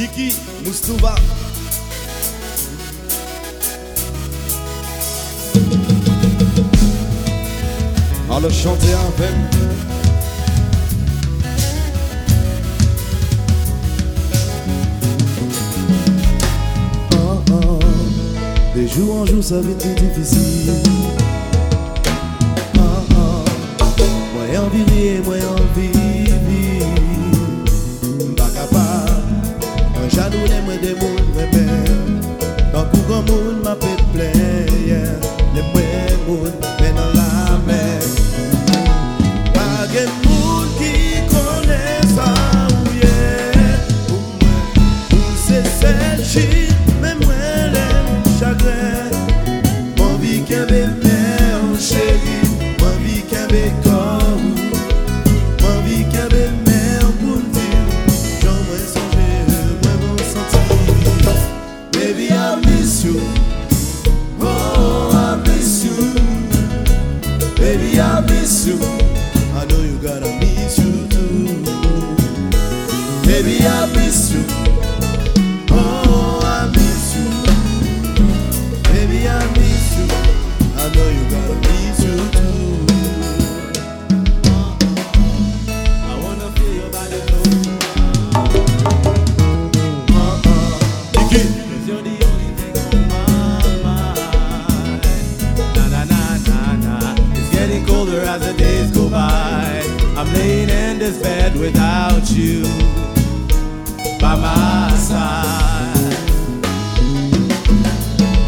Niki Moustouba. Alors chantez un peu. De jour en jour, sa vie est difficile. Ah ah, moi envie, moi envie. de moun mwen bel Nan kou gran moun ma pet pleye. Le mwen moun Baby, I miss you. Oh, I miss you. Baby, I miss you. I know you gotta miss you too. I wanna feel your body uh-uh. you're the only thing on my mind. Nah, nah, nah, nah, nah. It's getting colder as the days go by. I'm laying in this bed without you by my side.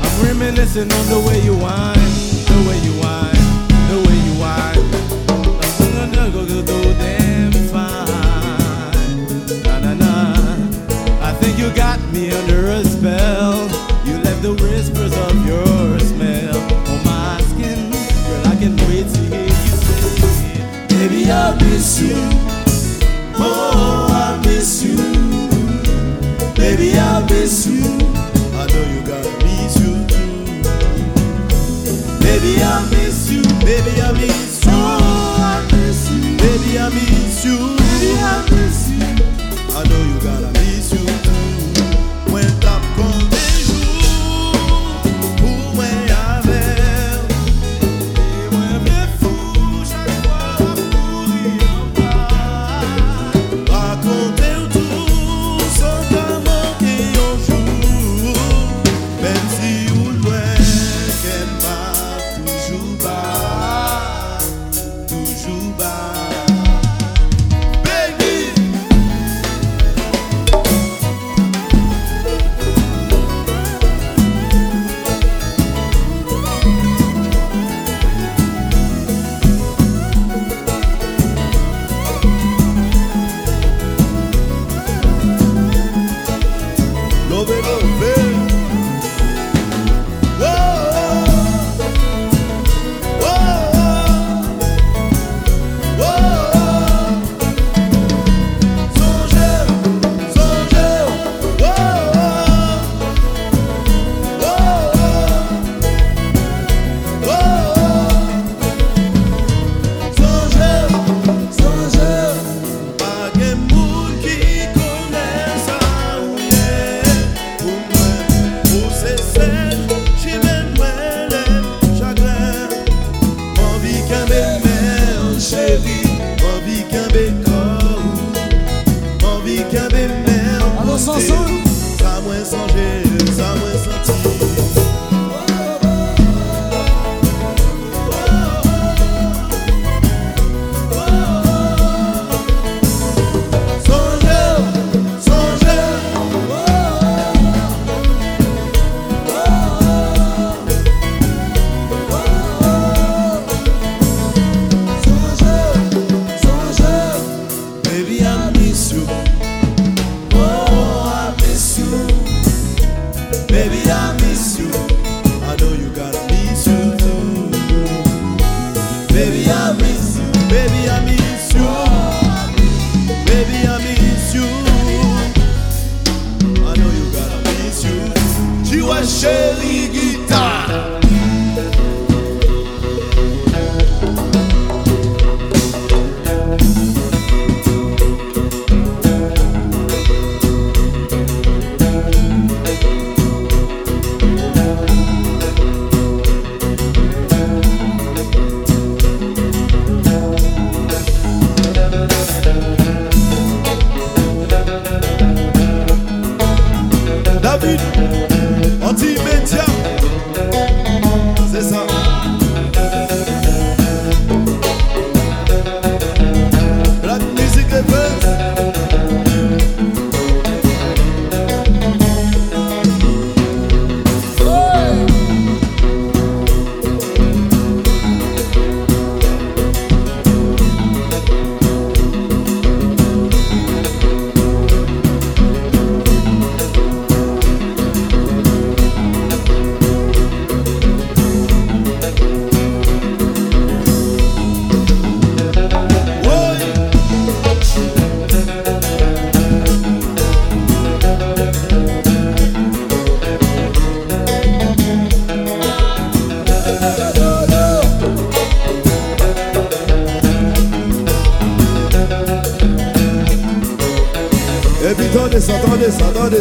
I'm reminiscing on the way you whine, the way Baby, I miss you. Baby, I miss you. Baby, I miss you. I know you gotta miss you.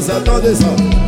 dois, a todos.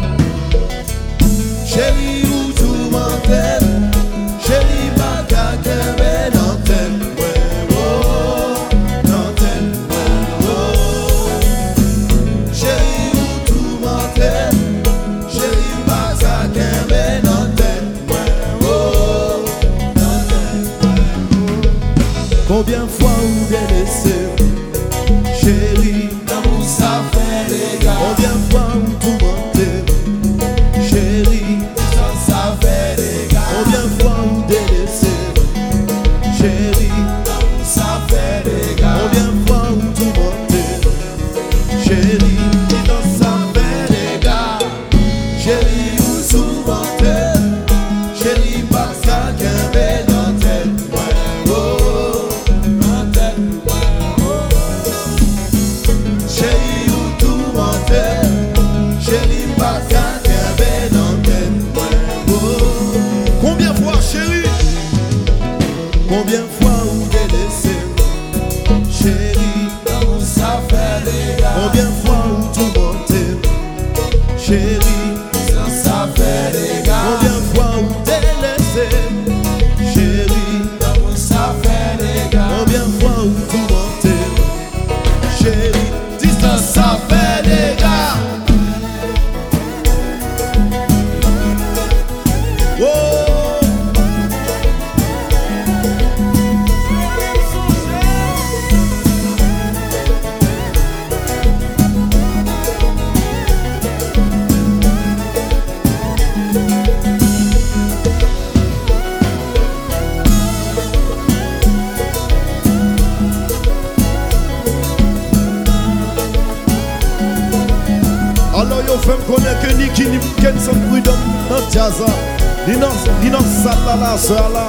satana zala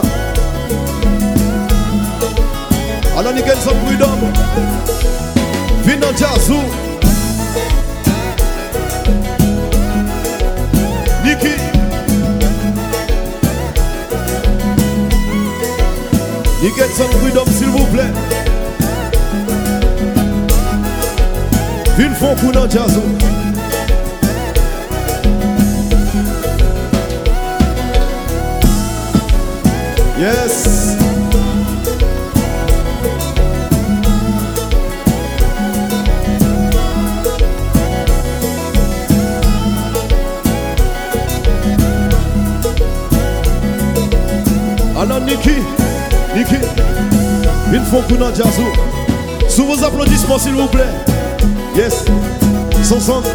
ananigenza kuidomo vino jazu. Niki. Nigenza kuidomo s'il vous plaît. Vin fon kuno jazu. Yes. Alors Niki, Niki, il faut qu'on. Sous vos applaudissements s'il vous plaît. Yes. Son centre.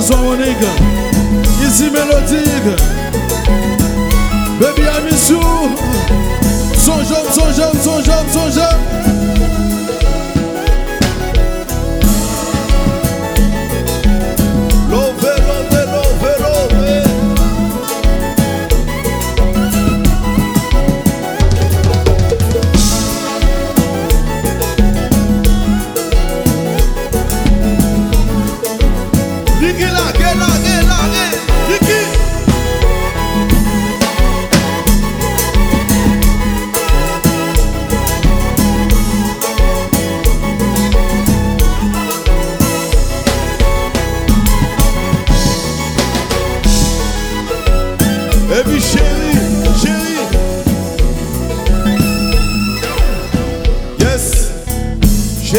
João Aniga. Easy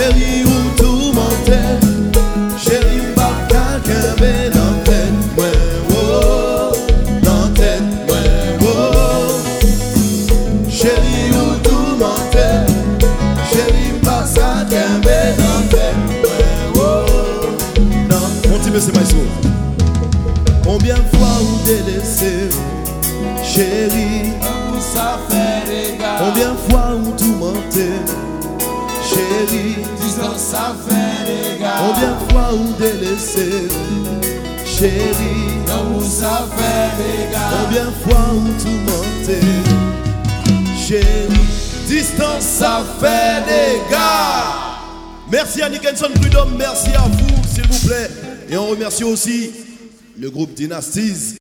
Chérie, où tout mentait. Chérie, pas qu'un ben dans tête. Ouais, oh, dans tête. Ouais, oh. Chérie, où tout mentait. Chérie, pas ça qu'un ben dans tête. Ouais, oh, non. On dit, mais c'est pas Combien de fois vous délaissé, chérie Ça fait. Combien de fois vous tout menté, chérie Disons ça fait des gars. Combien de fois vous délaissé, chérie? L'amour ça fait des gars. Combien de fois vous tout menté, chérie Distance, fait des gars Merci à Nickenson Prudhomme, merci à vous, s'il vous plaît. Et on remercie aussi le groupe Dynasties.